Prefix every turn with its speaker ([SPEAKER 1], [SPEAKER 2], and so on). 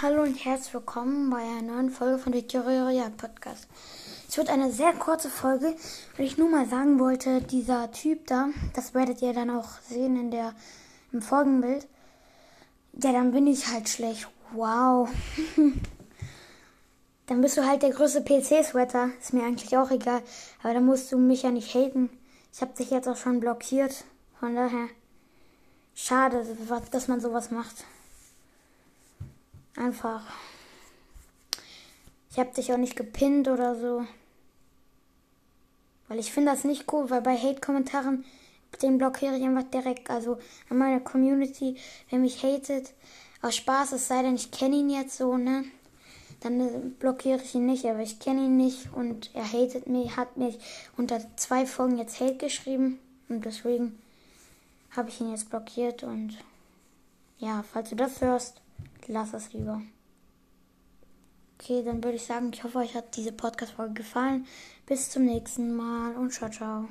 [SPEAKER 1] Hallo und herzlich willkommen bei einer neuen Folge von der Theoria Podcast. Es wird eine sehr kurze Folge, weil ich nur mal sagen wollte, dieser Typ da, das werdet ihr dann auch sehen in der, im Folgenbild. Ja, dann bin ich halt schlecht. Wow. dann bist du halt der größte PC-Sweater. Ist mir eigentlich auch egal. Aber dann musst du mich ja nicht haten. Ich habe dich jetzt auch schon blockiert. Von daher. Schade, dass man sowas macht. Einfach. Ich habe dich auch nicht gepinnt oder so. Weil ich finde das nicht cool, weil bei Hate-Kommentaren, den blockiere ich einfach direkt. Also an meiner Community, wer mich hatet, aus Spaß, es sei denn, ich kenne ihn jetzt so, ne? Dann äh, blockiere ich ihn nicht, aber ich kenne ihn nicht und er hatet mich, hat mich unter zwei Folgen jetzt Hate geschrieben und deswegen habe ich ihn jetzt blockiert und ja, falls du das hörst, lass es lieber. Okay, dann würde ich sagen, ich hoffe, euch hat diese Podcast-Folge gefallen. Bis zum nächsten Mal und ciao, ciao.